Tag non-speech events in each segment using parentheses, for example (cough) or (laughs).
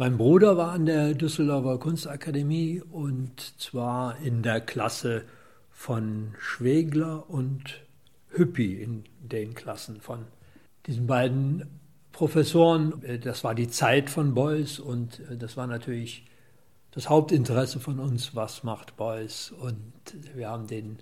Mein Bruder war an der Düsseldorfer Kunstakademie und zwar in der Klasse von Schwegler und Hüppi in den Klassen von diesen beiden Professoren. Das war die Zeit von Beuys und das war natürlich das Hauptinteresse von uns, was macht Beuys. Und wir haben den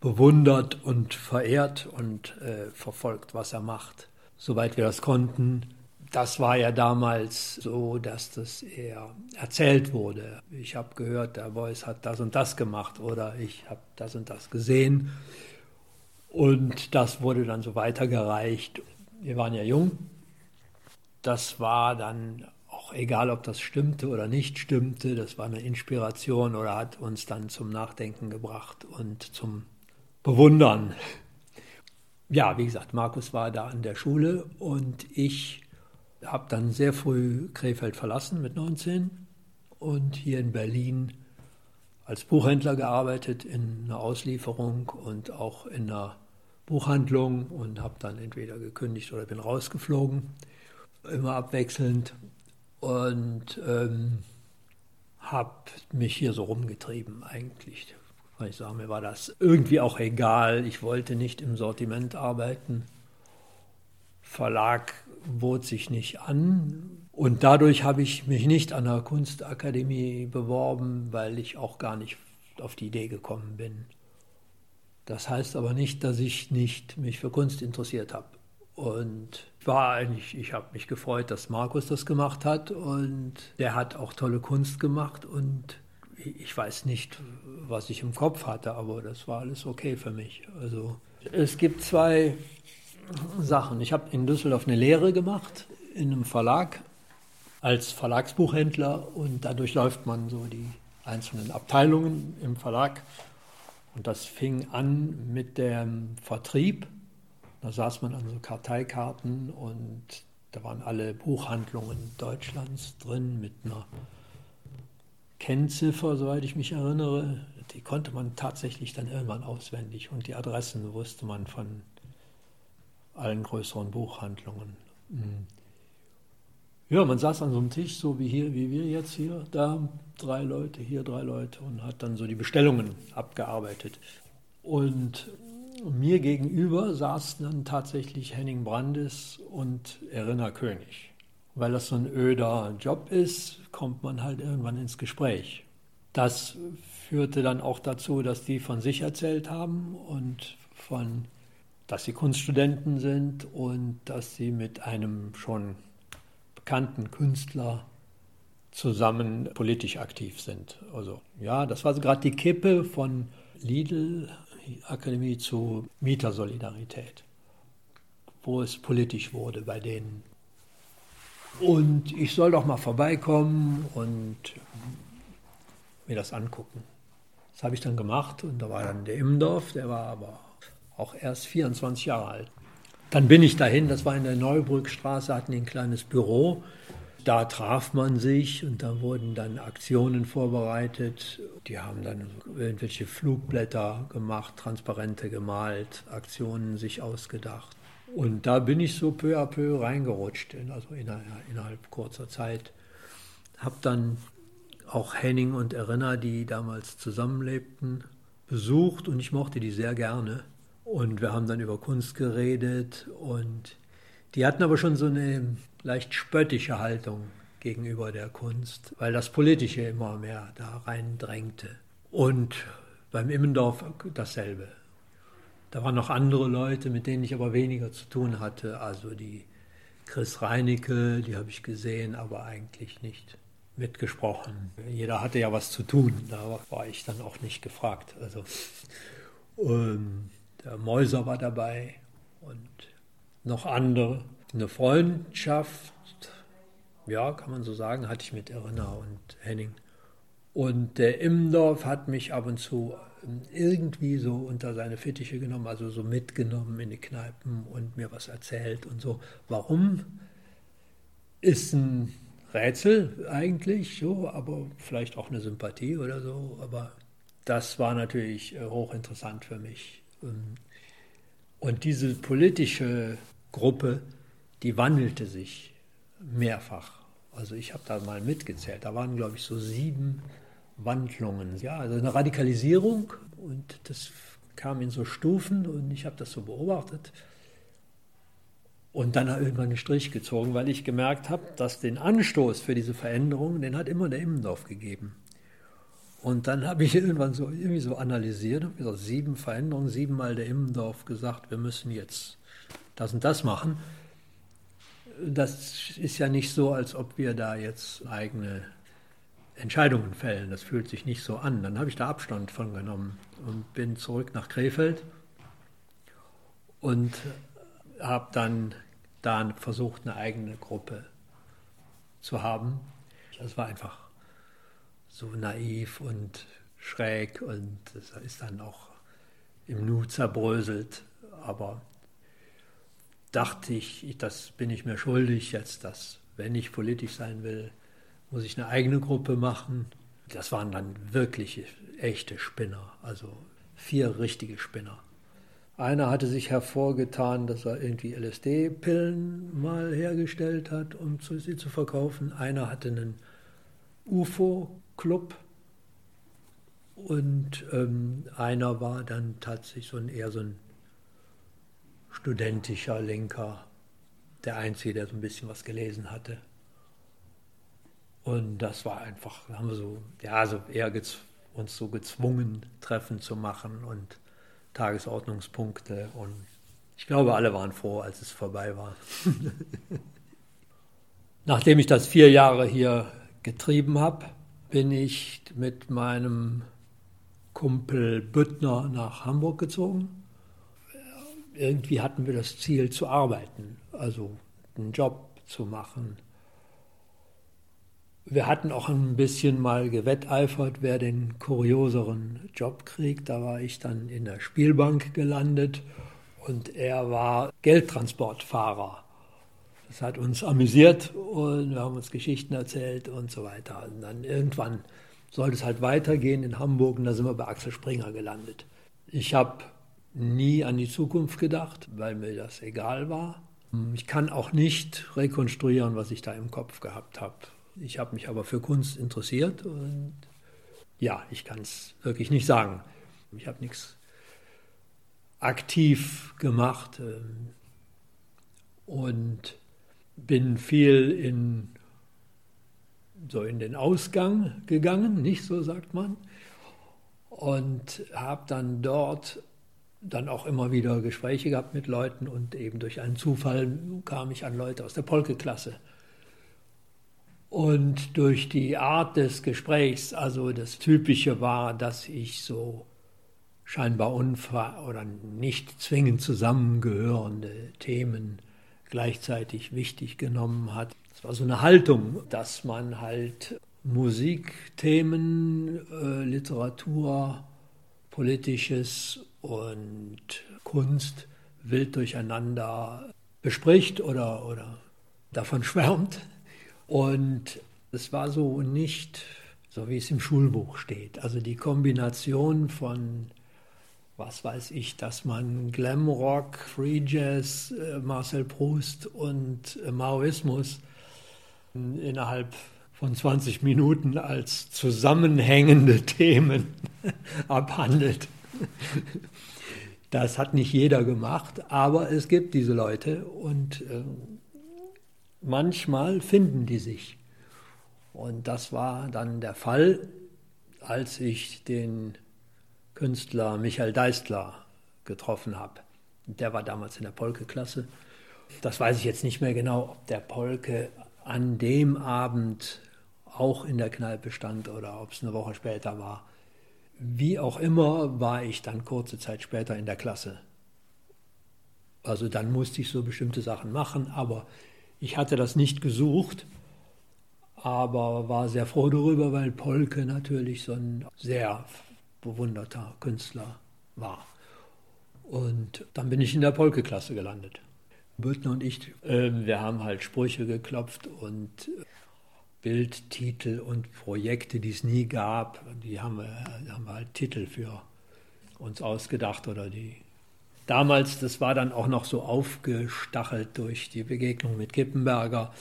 bewundert und verehrt und äh, verfolgt, was er macht, soweit wir das konnten. Das war ja damals so, dass das eher erzählt wurde. Ich habe gehört, der Beuys hat das und das gemacht oder ich habe das und das gesehen. Und das wurde dann so weitergereicht. Wir waren ja jung. Das war dann auch egal, ob das stimmte oder nicht stimmte. Das war eine Inspiration oder hat uns dann zum Nachdenken gebracht und zum Bewundern. Ja, wie gesagt, Markus war da an der Schule und ich habe dann sehr früh Krefeld verlassen mit 19 und hier in Berlin als Buchhändler gearbeitet in einer Auslieferung und auch in einer Buchhandlung und habe dann entweder gekündigt oder bin rausgeflogen, immer abwechselnd und ähm, habe mich hier so rumgetrieben eigentlich. Kann ich sagen, mir war das irgendwie auch egal. Ich wollte nicht im Sortiment arbeiten. Verlag bot sich nicht an. Und dadurch habe ich mich nicht an der Kunstakademie beworben, weil ich auch gar nicht auf die Idee gekommen bin. Das heißt aber nicht, dass ich nicht mich für Kunst interessiert habe. Und war eigentlich, ich habe mich gefreut, dass Markus das gemacht hat und der hat auch tolle Kunst gemacht und ich weiß nicht, was ich im Kopf hatte, aber das war alles okay für mich. Also es gibt zwei Sachen. Ich habe in Düsseldorf eine Lehre gemacht in einem Verlag als Verlagsbuchhändler und dadurch läuft man so die einzelnen Abteilungen im Verlag. Und das fing an mit dem Vertrieb. Da saß man an so Karteikarten und da waren alle Buchhandlungen Deutschlands drin mit einer Kennziffer, soweit ich mich erinnere. Die konnte man tatsächlich dann irgendwann auswendig und die Adressen wusste man von allen größeren Buchhandlungen. Mhm. Ja, man saß an so einem Tisch, so wie hier, wie wir jetzt hier, da drei Leute, hier drei Leute und hat dann so die Bestellungen abgearbeitet. Und mir gegenüber saßen dann tatsächlich Henning Brandes und Erinner König. Weil das so ein öder Job ist, kommt man halt irgendwann ins Gespräch. Das führte dann auch dazu, dass die von sich erzählt haben und von dass sie Kunststudenten sind und dass sie mit einem schon bekannten Künstler zusammen politisch aktiv sind. Also ja, das war so gerade die Kippe von Lidl Akademie zu Mietersolidarität, wo es politisch wurde bei denen. Und ich soll doch mal vorbeikommen und mir das angucken. Das habe ich dann gemacht und da war dann der Immendorf, der war aber auch erst 24 Jahre alt. Dann bin ich dahin, das war in der Neubrückstraße, hatten ein kleines Büro. Da traf man sich und da wurden dann Aktionen vorbereitet. Die haben dann irgendwelche Flugblätter gemacht, Transparente gemalt, Aktionen sich ausgedacht. Und da bin ich so peu à peu reingerutscht, also innerhalb kurzer Zeit. Habe dann auch Henning und Erinner, die damals zusammenlebten, besucht und ich mochte die sehr gerne. Und wir haben dann über Kunst geredet und die hatten aber schon so eine leicht spöttische Haltung gegenüber der Kunst, weil das Politische immer mehr da reindrängte. Und beim Immendorf dasselbe. Da waren noch andere Leute, mit denen ich aber weniger zu tun hatte. Also die Chris Reinecke, die habe ich gesehen, aber eigentlich nicht mitgesprochen. Jeder hatte ja was zu tun, da war ich dann auch nicht gefragt. Also ähm, der Mäuser war dabei und noch andere. Eine Freundschaft, ja, kann man so sagen, hatte ich mit Irina und Henning. Und der Immendorf hat mich ab und zu irgendwie so unter seine Fittiche genommen, also so mitgenommen in die Kneipen und mir was erzählt und so. Warum? Ist ein Rätsel eigentlich, so, aber vielleicht auch eine Sympathie oder so. Aber das war natürlich äh, hochinteressant für mich. Ähm, und diese politische Gruppe, die wandelte sich mehrfach. Also ich habe da mal mitgezählt. Da waren, glaube ich, so sieben Wandlungen. Ja, also eine Radikalisierung und das kam in so Stufen und ich habe das so beobachtet und dann irgendwann einen Strich gezogen, weil ich gemerkt habe, dass den Anstoß für diese Veränderung, den hat immer der Immendorf gegeben. Und dann habe ich (laughs) irgendwann so irgendwie so analysiert und gesagt, sieben Veränderungen, siebenmal der Immendorf gesagt, wir müssen jetzt das und das machen. Das ist ja nicht so, als ob wir da jetzt eigene Entscheidungen fällen. Das fühlt sich nicht so an. Dann habe ich da Abstand von genommen und bin zurück nach Krefeld und habe dann da versucht, eine eigene Gruppe zu haben. Das war einfach so naiv und schräg und das ist dann auch im Nu zerbröselt. Aber dachte ich, das bin ich mir schuldig jetzt, dass wenn ich politisch sein will, muss ich eine eigene Gruppe machen. Das waren dann wirklich echte Spinner, also vier richtige Spinner. Einer hatte sich hervorgetan, dass er irgendwie LSD-Pillen mal hergestellt hat, um sie zu verkaufen. Einer hatte einen UFO-Club und ähm, einer war dann tatsächlich so ein, eher so ein studentischer Linker, der Einzige, der so ein bisschen was gelesen hatte. Und das war einfach, haben wir so, ja, so eher uns so gezwungen, Treffen zu machen und Tagesordnungspunkte. Und ich glaube, alle waren froh, als es vorbei war. (laughs) Nachdem ich das vier Jahre hier getrieben habe, bin ich mit meinem Kumpel Büttner nach Hamburg gezogen. Irgendwie hatten wir das Ziel zu arbeiten, also einen Job zu machen wir hatten auch ein bisschen mal gewetteifert, wer den kurioseren Job kriegt. Da war ich dann in der Spielbank gelandet und er war Geldtransportfahrer. Das hat uns amüsiert und wir haben uns Geschichten erzählt und so weiter. Und dann irgendwann sollte es halt weitergehen in Hamburg und da sind wir bei Axel Springer gelandet. Ich habe nie an die Zukunft gedacht, weil mir das egal war. Ich kann auch nicht rekonstruieren, was ich da im Kopf gehabt habe. Ich habe mich aber für Kunst interessiert und ja, ich kann es wirklich nicht sagen. Ich habe nichts aktiv gemacht ähm, und bin viel in so in den Ausgang gegangen, nicht so sagt man, und habe dann dort dann auch immer wieder Gespräche gehabt mit Leuten und eben durch einen Zufall kam ich an Leute aus der Polke-Klasse. Und durch die Art des Gesprächs, also das Typische war, dass ich so scheinbar unver oder nicht zwingend zusammengehörende Themen gleichzeitig wichtig genommen hat. Es war so eine Haltung, dass man halt Musikthemen, äh, Literatur, Politisches und Kunst wild durcheinander bespricht oder, oder davon schwärmt. Und es war so nicht so, wie es im Schulbuch steht. Also die Kombination von, was weiß ich, dass man Glamrock, Free Jazz, äh, Marcel Proust und äh, Maoismus innerhalb von 20 Minuten als zusammenhängende (laughs) Themen (laughs) abhandelt. (laughs) Das hat nicht jeder gemacht, aber es gibt diese Leute und äh, manchmal finden die sich. Und das war dann der Fall, als ich den Künstler Michael Deistler getroffen habe. Der war damals in der Polke-Klasse. Das weiß ich jetzt nicht mehr genau, ob der Polke an dem Abend auch in der Kneipe stand oder ob es eine Woche später war. Wie auch immer war ich dann kurze Zeit später in der Klasse. Also dann musste ich so bestimmte Sachen machen, aber ich hatte das nicht gesucht, aber war sehr froh darüber, weil Polke natürlich so ein sehr bewunderter Künstler war. Und dann bin ich in der Polke-Klasse gelandet. Büttner und ich, äh, wir haben halt Sprüche geklopft und Bildtitel und Projekte, die es nie gab, die haben wir, haben wir halt Titel für uns ausgedacht oder die damals, das war dann auch noch so aufgestachelt durch die Begegnung mit Kippenberger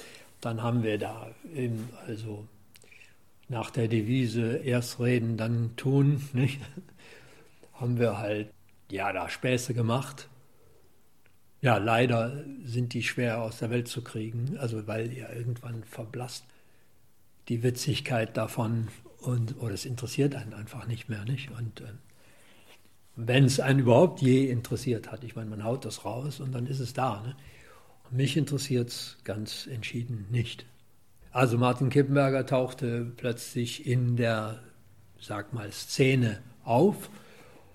dann haben wir da eben, also nach der Devise erst reden, dann tun, (laughs) nicht? haben wir halt, ja, da Späße gemacht. Ja, leider sind die schwer aus der Welt zu kriegen, also weil ja irgendwann verblasst die Witzigkeit davon und oder es interessiert einen einfach nicht mehr, nicht? Und äh, wenn es einen überhaupt je interessiert hat, ich meine, man haut das raus und dann ist es da. Ne? Mich interessiert es ganz entschieden nicht. Also Martin Kippenberger tauchte plötzlich in der, sag mal, Szene auf.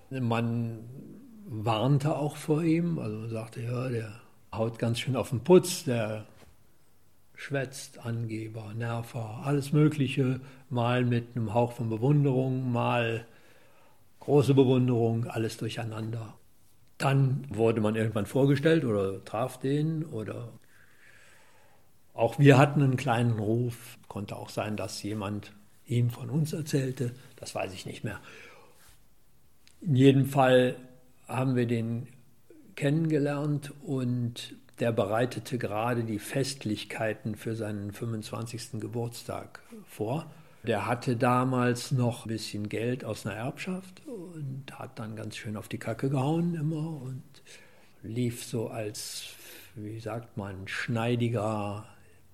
Man warnte auch vor ihm, also man sagte, ja, der haut ganz schön auf den Putz, der schwätzt, Angeber, Nerver, alles Mögliche, mal mit einem Hauch von Bewunderung, mal große Bewunderung, alles durcheinander. Dann wurde man irgendwann vorgestellt oder traf den oder auch wir hatten einen kleinen Ruf. Konnte auch sein, dass jemand ihm von uns erzählte, das weiß ich nicht mehr. In jedem Fall haben wir den kennengelernt und der bereitete gerade die Festlichkeiten für seinen 25. Geburtstag vor. Der hatte damals noch ein bisschen Geld aus einer Erbschaft und hat dann ganz schön auf die Kacke gehauen immer und lief so als, wie sagt man, schneidiger,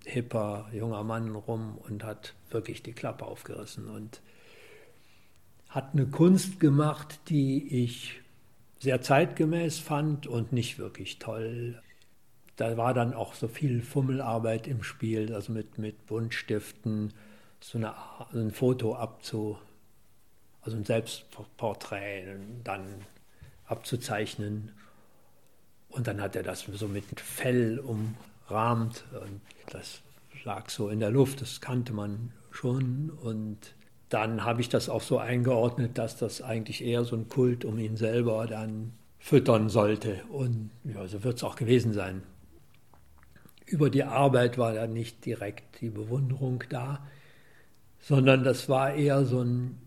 hipper junger Mann rum und hat wirklich die Klappe aufgerissen und hat eine Kunst gemacht, die ich sehr zeitgemäß fand und nicht wirklich toll. Da war dann auch so viel Fummelarbeit im Spiel, also mit, mit Buntstiften, so eine, ein Foto abzu, also ein Selbstporträt dann abzuzeichnen. Und dann hat er das so mit Fell umrahmt. Und das lag so in der Luft, das kannte man schon. Und dann habe ich das auch so eingeordnet, dass das eigentlich eher so ein Kult um ihn selber dann füttern sollte. Und ja, so wird es auch gewesen sein. Über die Arbeit war da nicht direkt die Bewunderung da sondern das war eher so ein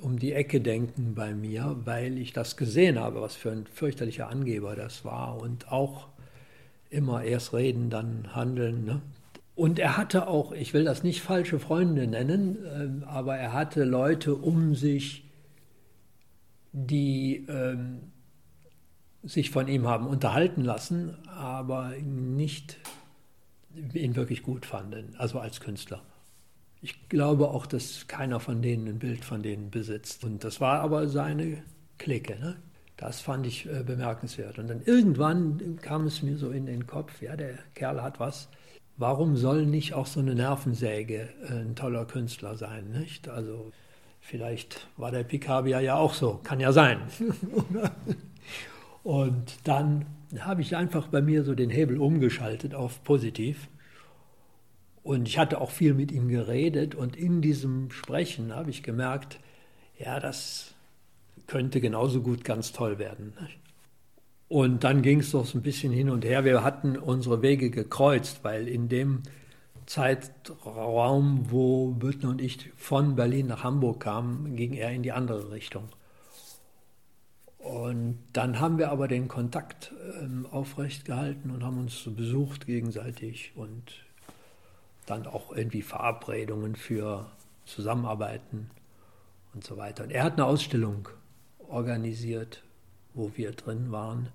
um die Ecke denken bei mir, weil ich das gesehen habe, was für ein fürchterlicher Angeber das war und auch immer erst reden, dann handeln. Ne? Und er hatte auch, ich will das nicht falsche Freunde nennen, ähm, aber er hatte Leute um sich, die ähm, sich von ihm haben unterhalten lassen, aber nicht ihn wirklich gut fanden, also als Künstler. Ich glaube auch, dass keiner von denen ein Bild von denen besitzt. Und das war aber seine Clique. Ne? Das fand ich äh, bemerkenswert. Und dann irgendwann kam es mir so in den Kopf, ja, der Kerl hat was. Warum soll nicht auch so eine Nervensäge äh, ein toller Künstler sein? Nicht? Also vielleicht war der Picabia ja auch so, kann ja sein. (laughs) Und dann habe ich einfach bei mir so den Hebel umgeschaltet auf positiv und ich hatte auch viel mit ihm geredet und in diesem Sprechen habe ich gemerkt, ja, das könnte genauso gut ganz toll werden. Und dann ging es doch so ein bisschen hin und her. Wir hatten unsere Wege gekreuzt, weil in dem Zeitraum, wo Büttner und ich von Berlin nach Hamburg kamen, ging er in die andere Richtung. Und dann haben wir aber den Kontakt ähm, aufrecht gehalten und haben uns besucht gegenseitig und dann auch irgendwie Verabredungen für Zusammenarbeiten und so weiter. Und er hat eine Ausstellung organisiert, wo wir drin waren.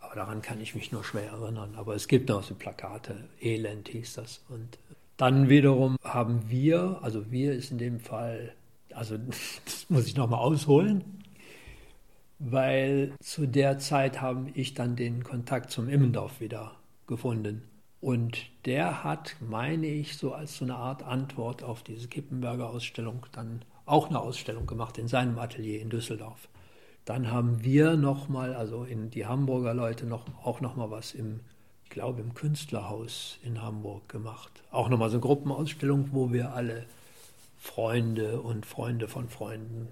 Aber daran kann ich mich nur schwer erinnern. Aber es gibt noch so Plakate, Elend hieß das. Und dann wiederum haben wir, also wir ist in dem Fall, also (laughs) das muss ich nochmal ausholen, weil zu der Zeit habe ich dann den Kontakt zum Immendorf wieder gefunden. Und der hat, meine ich, so als so eine Art Antwort auf diese Kippenberger Ausstellung dann auch eine Ausstellung gemacht in seinem Atelier in Düsseldorf. Dann haben wir nochmal, also in die Hamburger Leute noch, auch nochmal was im, ich glaube im Künstlerhaus in Hamburg gemacht. Auch nochmal so eine Gruppenausstellung, wo wir alle Freunde und Freunde von Freunden,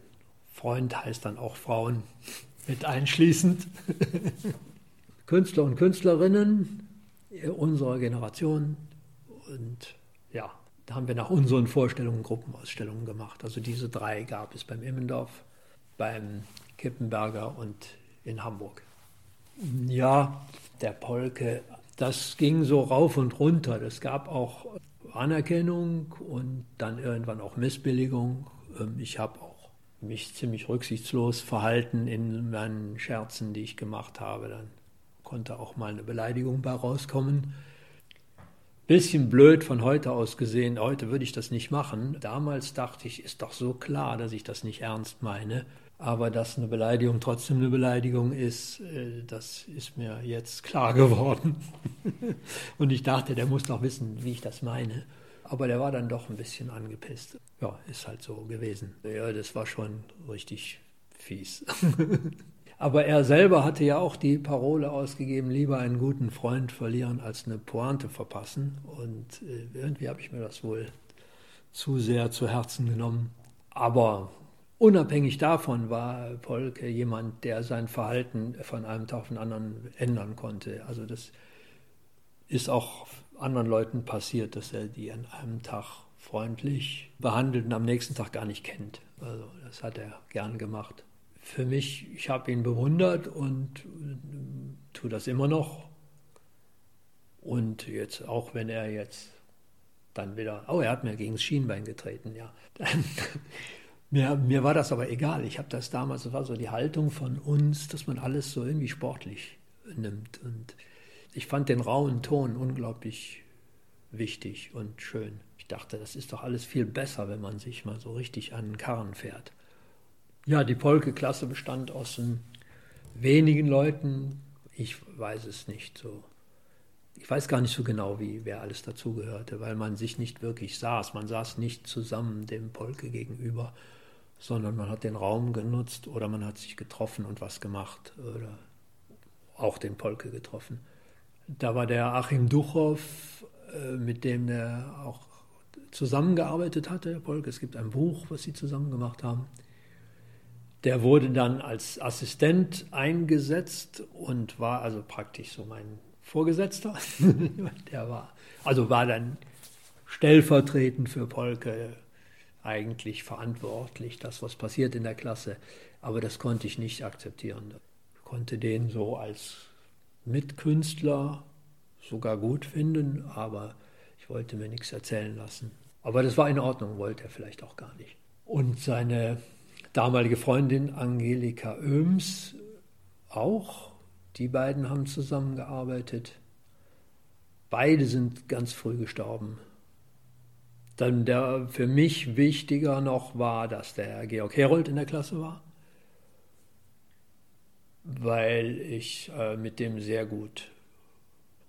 Freund heißt dann auch Frauen (laughs) mit einschließend, (laughs) Künstler und Künstlerinnen, unserer Generation. Und ja, da haben wir nach unseren Vorstellungen Gruppenausstellungen gemacht. Also diese drei gab es beim Immendorf, beim Kippenberger und in Hamburg. Ja, der Polke, Das ging so rauf und runter. Es gab auch Anerkennung und dann irgendwann auch Missbilligung. Ähm, ich habe auch mich ziemlich rücksichtslos verhalten in meinen Scherzen, die ich gemacht habe. Dann konnte auch mal eine Beleidigung bei rauskommen. Bisschen blöd von heute aus gesehen, heute würde ich das nicht machen. Damals dachte ich, ist doch so klar, dass ich das nicht ernst meine. Aber dass eine Beleidigung trotzdem eine Beleidigung ist, äh, das ist mir jetzt klar (laughs) geworden. Und ich dachte, der muss doch wissen, wie ich das meine. Aber der war dann doch ein bisschen angepisst. Ja, ist halt so gewesen. Ja, das war schon richtig fies. (laughs) Aber er selber hatte ja auch die Parole ausgegeben, lieber einen guten Freund verlieren als eine Pointe verpassen. Und äh, irgendwie habe ich mir das wohl zu sehr zu Herzen genommen. Aber Unabhängig davon war Polke jemand, der sein Verhalten von einem Tag auf den anderen ändern konnte. Also das ist auch anderen Leuten passiert, dass er die an einem Tag freundlich behandelt und am nächsten Tag gar nicht kennt. Also das hat er gern gemacht. Für mich, ich habe ihn bewundert und äh, tue das immer noch. Und jetzt, auch wenn er jetzt dann wieder, oh, er hat mir gegen das Schienbein getreten, ja. Dann, (laughs) mir, mir war das aber egal. Ich habe das damals, das war so die Haltung von uns, dass man alles so irgendwie sportlich nimmt. Und ich fand den rauen Ton unglaublich wichtig und schön. Ich dachte, das ist doch alles viel besser, wenn man sich mal so richtig an den Karren fährt. Ja, die Polke-Klasse bestand aus wenigen Leuten. Ich weiß es nicht so. Ich weiß gar nicht so genau, wie wer alles dazugehörte, weil man sich nicht wirklich saß. Man saß nicht zusammen dem Polke gegenüber, sondern man hat den Raum genutzt oder man hat sich getroffen und was gemacht oder auch den Polke getroffen. Da war der Achim Duchow, äh, mit dem er auch zusammengearbeitet hatte, der Polke. Es gibt ein Buch, was sie zusammen gemacht haben. Der wurde dann als Assistent eingesetzt und war also praktisch so mein Vorgesetzter. (laughs) der war, also war dann stellvertretend für Polke eigentlich verantwortlich, das, was passiert in der Klasse. Aber das konnte ich nicht akzeptieren. Ich konnte den so als Mitkünstler sogar gut finden, aber ich wollte mir nichts erzählen lassen. Aber das war in Ordnung, wollte er vielleicht auch gar nicht. Und seine damalige Freundin Angelika Oehms auch. Die beiden haben zusammengearbeitet. Beide sind ganz früh gestorben. Dann der für mich wichtiger noch war, dass der Georg Herold in der Klasse war, weil ich äh, mit dem sehr gut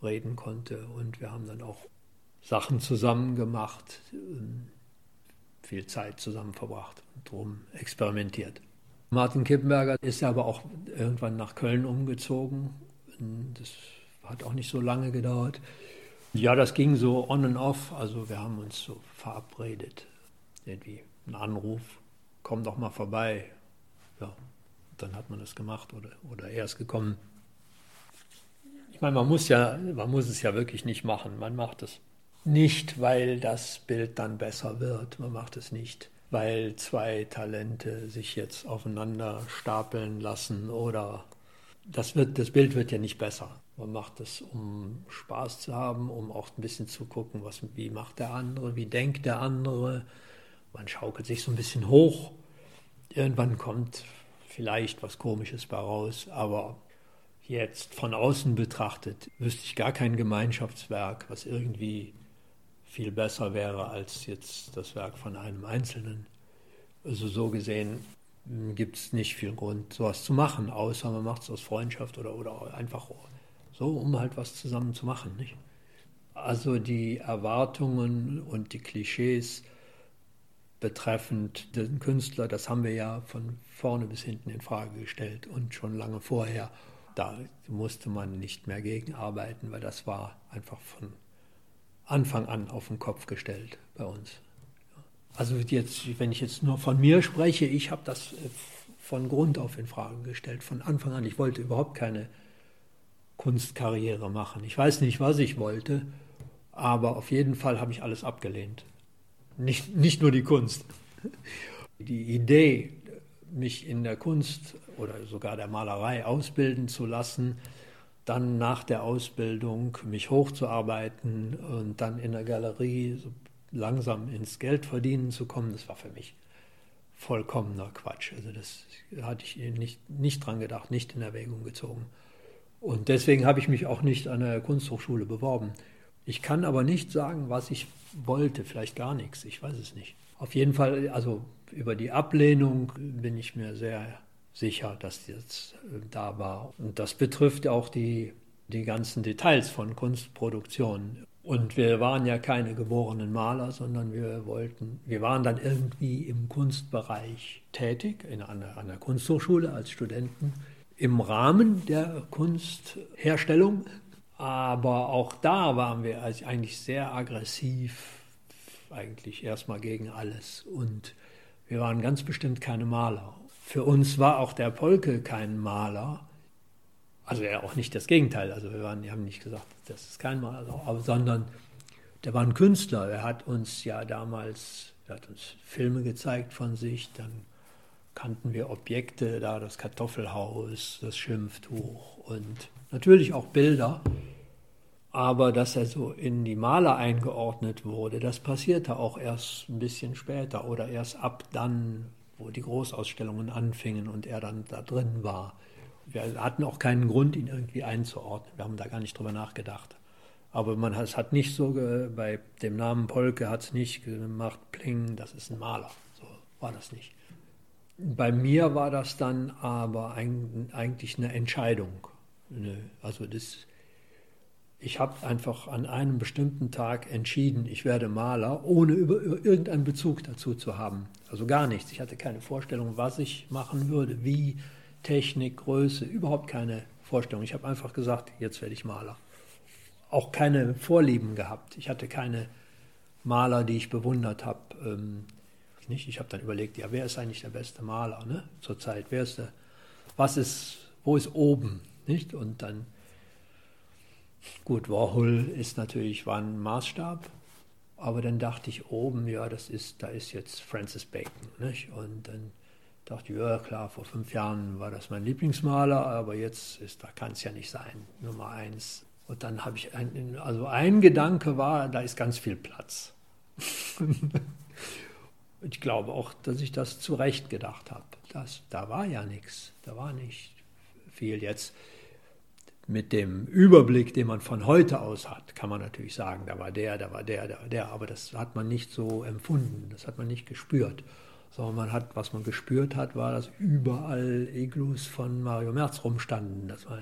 reden konnte und wir haben dann auch Sachen zusammen gemacht, ähm, viel Zeit zusammen verbracht und drum experimentiert. Martin Kippenberger ist aber auch irgendwann nach Köln umgezogen. Das hat auch nicht so lange gedauert. Ja, das ging so on and off. Also wir haben uns so verabredet. Irgendwie ein Anruf, komm doch mal vorbei. Ja, dann hat man das gemacht oder, oder er ist gekommen. Ich meine, man muss ja, man muss es ja wirklich nicht machen. Man macht es nicht, weil das Bild dann besser wird. Man macht es nicht, weil zwei Talente sich jetzt aufeinander stapeln lassen oder das, wird, das Bild wird ja nicht besser. Man macht es, um Spaß zu haben, um auch ein bisschen zu gucken, was, wie macht der andere, wie denkt der andere. Man schaukelt sich so ein bisschen hoch. Irgendwann kommt vielleicht was Komisches bei raus, aber jetzt von außen betrachtet wüsste ich gar kein Gemeinschaftswerk, was irgendwie viel besser wäre als jetzt das Werk von einem Einzelnen. Also so gesehen gibt es nicht viel Grund, sowas zu machen, außer man macht es aus Freundschaft oder, oder einfach so, um halt was zusammen zu machen. Nicht? Also die Erwartungen und die Klischees betreffend den Künstler, das haben wir ja von vorne bis hinten in Frage gestellt und schon lange vorher. Da musste man nicht mehr gegenarbeiten, weil das war einfach von Anfang an auf den Kopf gestellt bei uns. Also jetzt, wenn ich jetzt nur von mir spreche, ich habe das äh, von Grund auf in Frage gestellt, von Anfang an. Ich wollte überhaupt keine Kunstkarriere machen. Ich weiß nicht, was ich wollte, aber auf jeden Fall habe ich alles abgelehnt. Nicht, nicht nur die Kunst. Die Idee, mich in der Kunst oder sogar der Malerei ausbilden zu lassen, dann nach der Ausbildung mich hochzuarbeiten und dann in der Galerie so langsam ins Geld verdienen zu kommen, das war für mich vollkommener Quatsch. Also das hatte ich nicht, nicht dran gedacht, nicht in Erwägung gezogen. Und deswegen habe ich mich auch nicht an der Kunsthochschule beworben. Ich kann aber nicht sagen, was ich wollte, vielleicht gar nichts, ich weiß es nicht. Auf jeden Fall, also über die Ablehnung bin ich mir sehr sicher, dass jetzt äh, da war. Und das betrifft auch die, die ganzen Details von Kunstproduktion. Und wir waren ja keine geborenen Maler, sondern wir wollten, wir waren dann irgendwie im Kunstbereich tätig, in einer, der Kunsthochschule als Studenten, im Rahmen der Kunstherstellung. Aber auch da waren wir eigentlich sehr aggressiv, eigentlich erstmal gegen alles. Und wir waren ganz bestimmt keine Maler. Für uns war auch der Polke kein Maler. Also ja auch nicht das Gegenteil. Also wir, waren, wir haben nicht gesagt, das ist kein Maler, aber, sondern der war ein Künstler. Er hat uns ja damals, er hat uns Filme gezeigt von sich, dann kannten wir Objekte, da das Kartoffelhaus, das Schimpftuch und natürlich auch Bilder. Aber dass er so in die Maler eingeordnet wurde, das passierte auch erst ein bisschen später oder erst ab dann, wo die Großausstellungen anfingen und er dann da drin war. Wir hatten auch keinen Grund, ihn irgendwie einzuordnen. Wir haben da gar nicht drüber nachgedacht. Aber man hat, es hat nicht so, bei dem Namen Polke hat es nicht gemacht, Pling, das ist ein Maler. So war das nicht. Bei mir war das dann aber eigentlich eine Entscheidung. Also das, ich habe einfach an einem bestimmten Tag entschieden, ich werde Maler, ohne über, irgendeinen Bezug dazu zu haben. Also gar nichts. Ich hatte keine Vorstellung, was ich machen würde, wie, Technik, Größe, überhaupt keine Vorstellung. Ich habe einfach gesagt, jetzt werde ich Maler. Auch keine Vorlieben gehabt. Ich hatte keine Maler, die ich bewundert habe. Ähm, nicht? Ich habe dann überlegt, ja, wer ist eigentlich der beste Maler ne? zurzeit? Wer ist der, was ist, wo ist oben? Nicht? Und dann Gut, Warhol ist natürlich, war ein Maßstab, aber dann dachte ich oben, ja, das ist, da ist jetzt Francis Bacon. Nicht? Und dann dachte ich, ja klar, vor fünf Jahren war das mein Lieblingsmaler, aber jetzt ist, da kann es ja nicht sein, Nummer eins. Und dann habe ich, ein, also ein Gedanke war, da ist ganz viel Platz. (laughs) ich glaube auch, dass ich das zu Recht gedacht habe. Da war ja nichts, da war nicht viel jetzt mit dem Überblick, den man von heute aus hat, kann man natürlich sagen, da war der, da war der, da war der, aber das hat man nicht so empfunden, das hat man nicht gespürt. Sondern man hat, was man gespürt hat, war, dass überall Iglus von Mario Merz rumstanden. Das war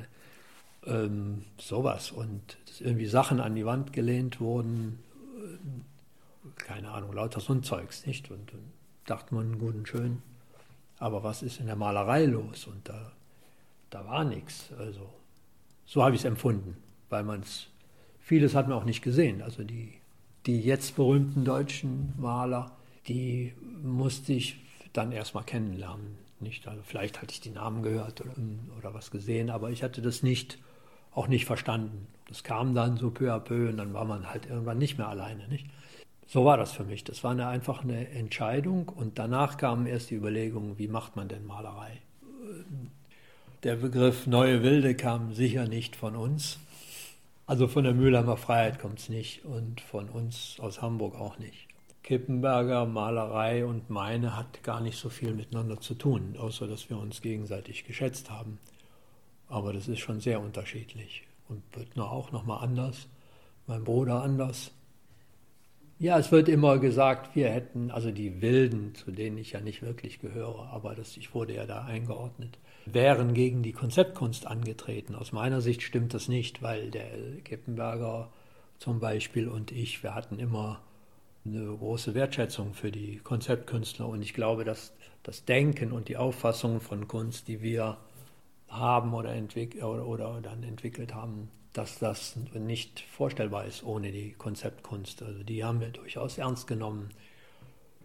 ähm, sowas und dass irgendwie Sachen an die Wand gelehnt wurden, äh, keine Ahnung, lauter so ein Zeugs, nicht? Und, und dachte man, gut und schön, aber was ist in der Malerei los? Und da, da war nichts. Also so habe ich es empfunden, weil man es, vieles hat man auch nicht gesehen. Also die, die jetzt berühmten deutschen Maler, die musste ich dann erstmal kennenlernen. Nicht? Also vielleicht hatte ich die Namen gehört oder, oder was gesehen, aber ich hatte das nicht, auch nicht verstanden. Das kam dann so peu à peu und dann war man halt irgendwann nicht mehr alleine. Nicht? So war das für mich. Das war eine, einfach eine Entscheidung und danach kamen erst die Überlegungen, wie macht man denn Malerei? Der Begriff neue Wilde kam sicher nicht von uns. Also von der Mühlheimer Freiheit kommt es nicht und von uns aus Hamburg auch nicht. Kippenberger Malerei und meine hat gar nicht so viel miteinander zu tun, außer dass wir uns gegenseitig geschätzt haben. Aber das ist schon sehr unterschiedlich. Und Büttner auch nochmal anders, mein Bruder anders. Ja, es wird immer gesagt, wir hätten, also die Wilden, zu denen ich ja nicht wirklich gehöre, aber das, ich wurde ja da eingeordnet, wären gegen die Konzeptkunst angetreten. Aus meiner Sicht stimmt das nicht, weil der Kippenberger zum Beispiel und ich, wir hatten immer eine große Wertschätzung für die Konzeptkünstler und ich glaube, dass das Denken und die Auffassung von Kunst, die wir haben oder, entwick oder, oder dann entwickelt haben, dass das nicht vorstellbar ist ohne die Konzeptkunst. Also die haben wir durchaus ernst genommen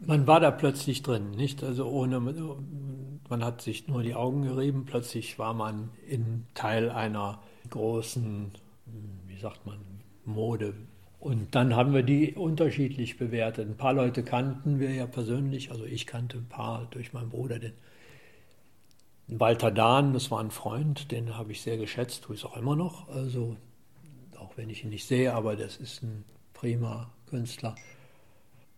man war da plötzlich drin, nicht? Also ohne, man hat sich nur die Augen gerieben, plötzlich war man in Teil einer großen, wie sagt man, Mode. Und dann haben wir die unterschiedlich bewertet. Ein paar Leute kannten wir ja persönlich, also ich kannte ein paar durch meinen Bruder, den, Walter Dahn, das war ein Freund, den habe ich sehr geschätzt, tue ich es auch immer noch. Also, auch wenn ich ihn nicht sehe, aber das ist ein prima Künstler.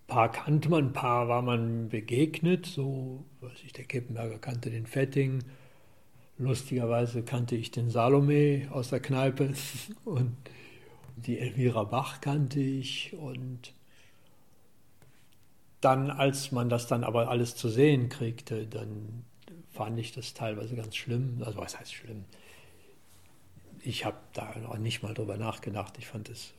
Paar kannte man, ein paar war man begegnet, so, weiß ich, der Kippenberger kannte den Fetting. Lustigerweise kannte ich den Salome aus der Kneipe (laughs) und die Elvira Bach kannte ich und dann, als man das dann aber alles zu sehen kriegte, dann fand ich das teilweise ganz schlimm. Also was heißt schlimm? Ich habe da auch nicht mal drüber nachgedacht. Ich fand es,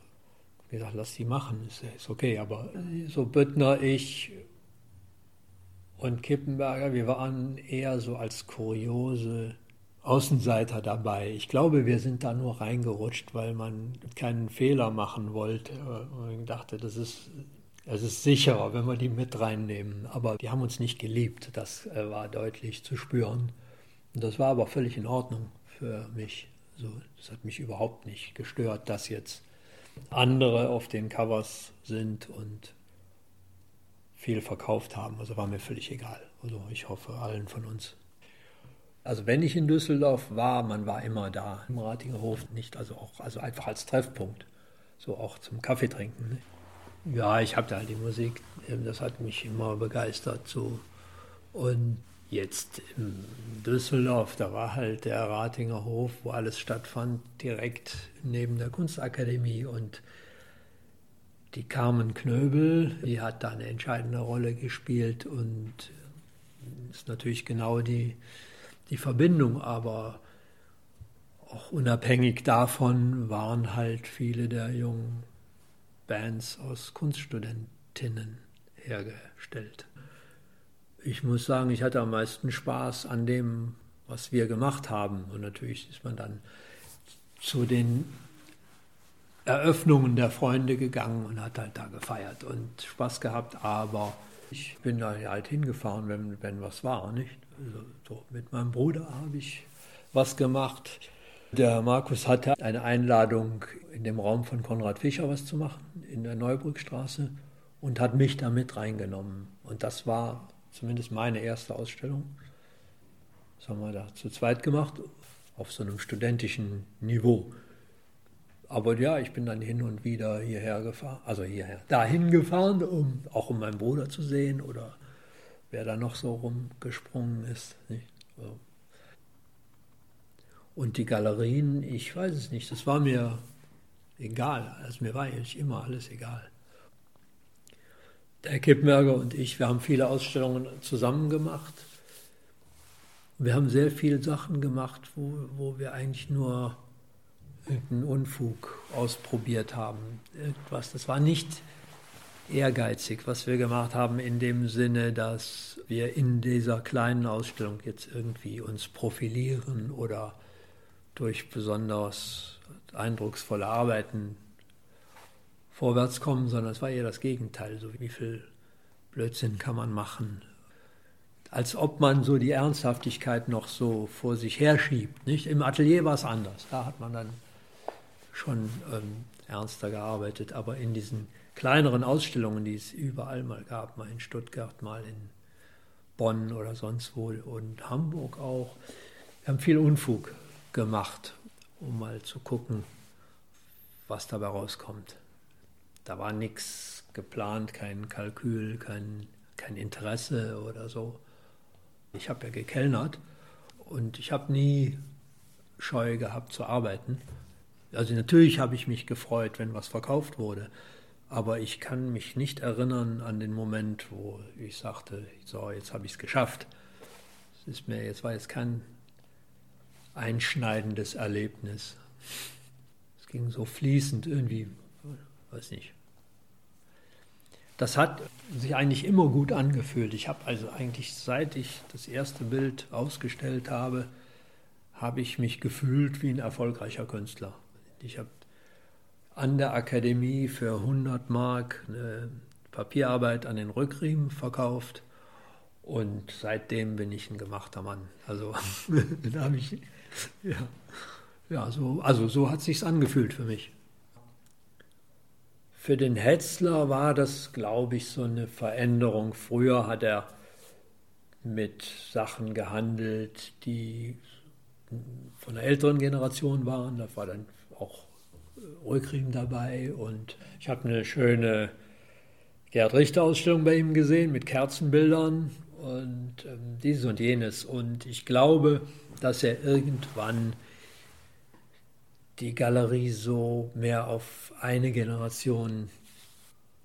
wie gesagt, lass die machen, ist, ist okay. Aber so Büttner, ich und Kippenberger, wir waren eher so als kuriose Außenseiter dabei. Ich glaube, wir sind da nur reingerutscht, weil man keinen Fehler machen wollte. Und dachte, das ist es ist sicherer, wenn wir die mit reinnehmen. Aber die haben uns nicht geliebt. Das äh, war deutlich zu spüren. Und das war aber völlig in Ordnung für mich. So, das hat mich überhaupt nicht gestört, dass jetzt andere auf den Covers sind und viel verkauft haben. Also war mir völlig egal. Also ich hoffe allen von uns. Also wenn ich in Düsseldorf war, man war immer da im Ratinger Hof, nicht also auch also einfach als Treffpunkt, so auch zum Kaffee trinken. Ne? Ja, ich habe da halt die Musik, das hat mich immer begeistert. So. Und jetzt in Düsseldorf, da war halt der Ratinger Hof, wo alles stattfand, direkt neben der Kunstakademie. Und die Carmen Knöbel, die hat da eine entscheidende Rolle gespielt und ist natürlich genau die, die Verbindung, aber auch unabhängig davon waren halt viele der jungen Bands aus Kunststudentinnen hergestellt. Ich muss sagen, ich hatte am meisten Spaß an dem, was wir gemacht haben. Und natürlich ist man dann zu den Eröffnungen der Freunde gegangen und hat halt da gefeiert und Spaß gehabt. Aber ich bin da halt hingefahren, wenn, wenn was war, nicht? Also so mit meinem Bruder habe ich was gemacht. Der Markus hatte eine Einladung, in dem Raum von Konrad Fischer was zu machen, in der Neubrückstraße, und hat mich da mit reingenommen. Und das war zumindest meine erste Ausstellung. Das haben wir da zu zweit gemacht, auf so einem studentischen Niveau. Aber ja, ich bin dann hin und wieder hierher gefahren, also hierher, dahin gefahren, um auch um meinen Bruder zu sehen oder wer da noch so rumgesprungen ist. Und die Galerien, ich weiß es nicht, das war mir egal. Also mir war eigentlich immer alles egal. Der Kippmerger und ich, wir haben viele Ausstellungen zusammen gemacht. Wir haben sehr viele Sachen gemacht, wo, wo wir eigentlich nur irgendeinen Unfug ausprobiert haben. Irgendwas. Das war nicht ehrgeizig, was wir gemacht haben, in dem Sinne, dass wir in dieser kleinen Ausstellung jetzt irgendwie uns profilieren oder durch besonders eindrucksvolle Arbeiten vorwärts kommen, sondern es war eher das Gegenteil. So wie viel Blödsinn kann man machen? Als ob man so die Ernsthaftigkeit noch so vor sich herschiebt. Nicht? Im Atelier war es anders. Da hat man dann schon ähm, ernster gearbeitet. Aber in diesen kleineren Ausstellungen, die es überall mal gab, mal in Stuttgart, mal in Bonn oder sonst wo und Hamburg auch, wir haben viel Unfug gemacht, um mal zu gucken, was dabei rauskommt. Da war nichts geplant, kein Kalkül, kein, kein Interesse oder so. Ich habe ja gekellnert und ich habe nie Scheu gehabt zu arbeiten. Also natürlich habe ich mich gefreut, wenn was verkauft wurde, aber ich kann mich nicht erinnern an den Moment, wo ich sagte, so, jetzt habe ich es geschafft. Es ist mir, jetzt war jetzt kein einschneidendes Erlebnis. Es ging so fließend irgendwie, weiß nicht. Das hat sich eigentlich immer gut angefühlt. Ich habe also eigentlich, seit ich das erste Bild ausgestellt habe, habe ich mich gefühlt wie ein erfolgreicher Künstler. Ich habe an der Akademie für 100 Mark eine Papierarbeit an den Rückriemen verkauft und seitdem bin ich ein gemachter Mann. Also (laughs) da habe ich ja, ja so, also so hat sich's angefühlt für mich. Für den Hetzler war das, glaube ich, so eine Veränderung. Früher hat er mit Sachen gehandelt, die von der älteren Generation waren. Da war dann auch Rökrim dabei und ich habe eine schöne Gerd Richter Ausstellung bei ihm gesehen mit Kerzenbildern und ähm, dieses und jenes. Und ich glaube, dass er irgendwann die Galerie so mehr auf eine Generation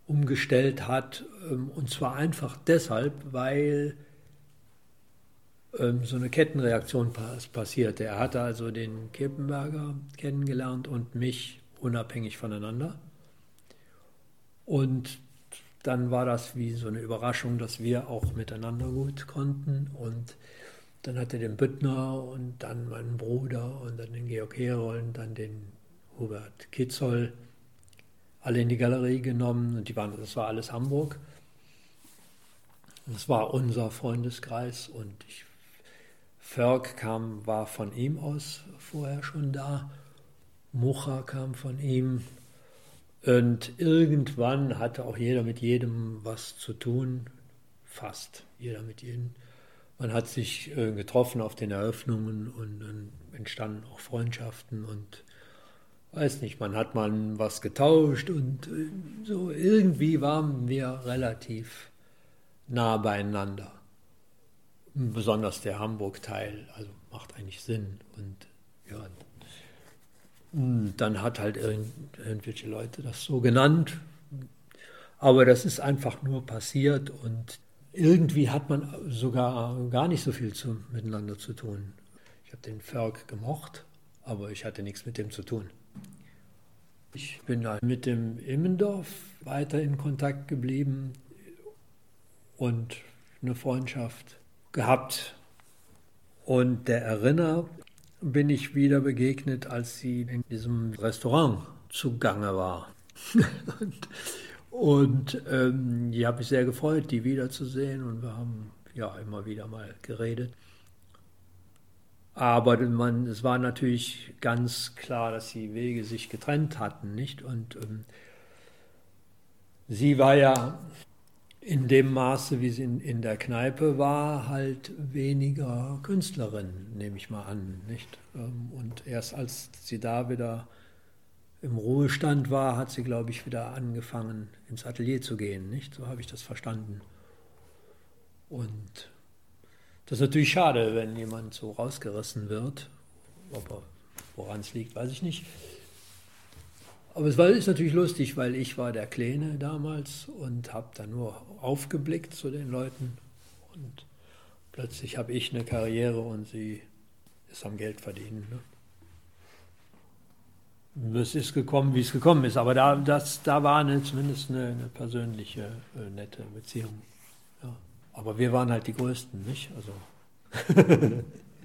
umgestellt hat. Ähm, und zwar einfach deshalb, weil ähm, so eine Kettenreaktion passierte. Er hatte also den Kippenberger kennengelernt und mich unabhängig voneinander. Und dann war das wie so eine Überraschung, dass wir auch miteinander gut konnten. Und dann hatte den Büttner und dann meinen Bruder und dann den Georg Herold und dann den Hubert Kitzoll alle in die Galerie genommen und die waren, das war alles Hamburg. Das war unser Freundeskreis und ich, Förg kam, war von ihm aus vorher schon da. Mucha kam von ihm. Und irgendwann hatte auch jeder mit jedem was zu tun. Fast jeder mit jedem. Man hat sich äh, getroffen auf den Eröffnungen und dann entstanden auch Freundschaften und weiß nicht, man hat mal was getauscht und äh, so irgendwie waren wir relativ nah beieinander. Besonders der Hamburg-Teil, also macht eigentlich Sinn. Und ja, dann hat halt irgendwelche Leute das so genannt. Aber das ist einfach nur passiert und irgendwie hat man sogar gar nicht so viel zu, miteinander zu tun. Ich habe den Ferg gemocht, aber ich hatte nichts mit dem zu tun. Ich bin mit dem Immendorf weiter in Kontakt geblieben und eine Freundschaft gehabt. Und der Erinner bin ich wieder begegnet, als sie in diesem Restaurant zugange war. (laughs) und und ähm, die habe ich sehr gefreut, die wiederzusehen. Und wir haben ja immer wieder mal geredet. Aber man, es war natürlich ganz klar, dass die Wege sich getrennt hatten, nicht? Und ähm, sie war ja in dem Maße, wie sie in, in, der Kneipe war, halt weniger Künstlerin, nehme ich mal an, nicht? Ähm, und erst als sie da wieder im Ruhestand war, hat sie, glaube ich, wieder angefangen, ins Atelier zu gehen, nicht? So habe ich das verstanden. Und das ist natürlich schade, wenn jemand so rausgerissen wird. Aber woran es liegt, weiß ich nicht. Aber es war, ist natürlich lustig, weil ich war der Kleine damals und habe dann nur aufgeblickt zu den Leuten. Und plötzlich habe ich eine Karriere und sie ist am Geld verdienen. Ne? Es ist gekommen, wie es gekommen ist. Aber da, das, da war eine, zumindest eine, eine persönliche, äh, nette Beziehung. Ja. Aber wir waren halt die Größten, nicht? Also (laughs)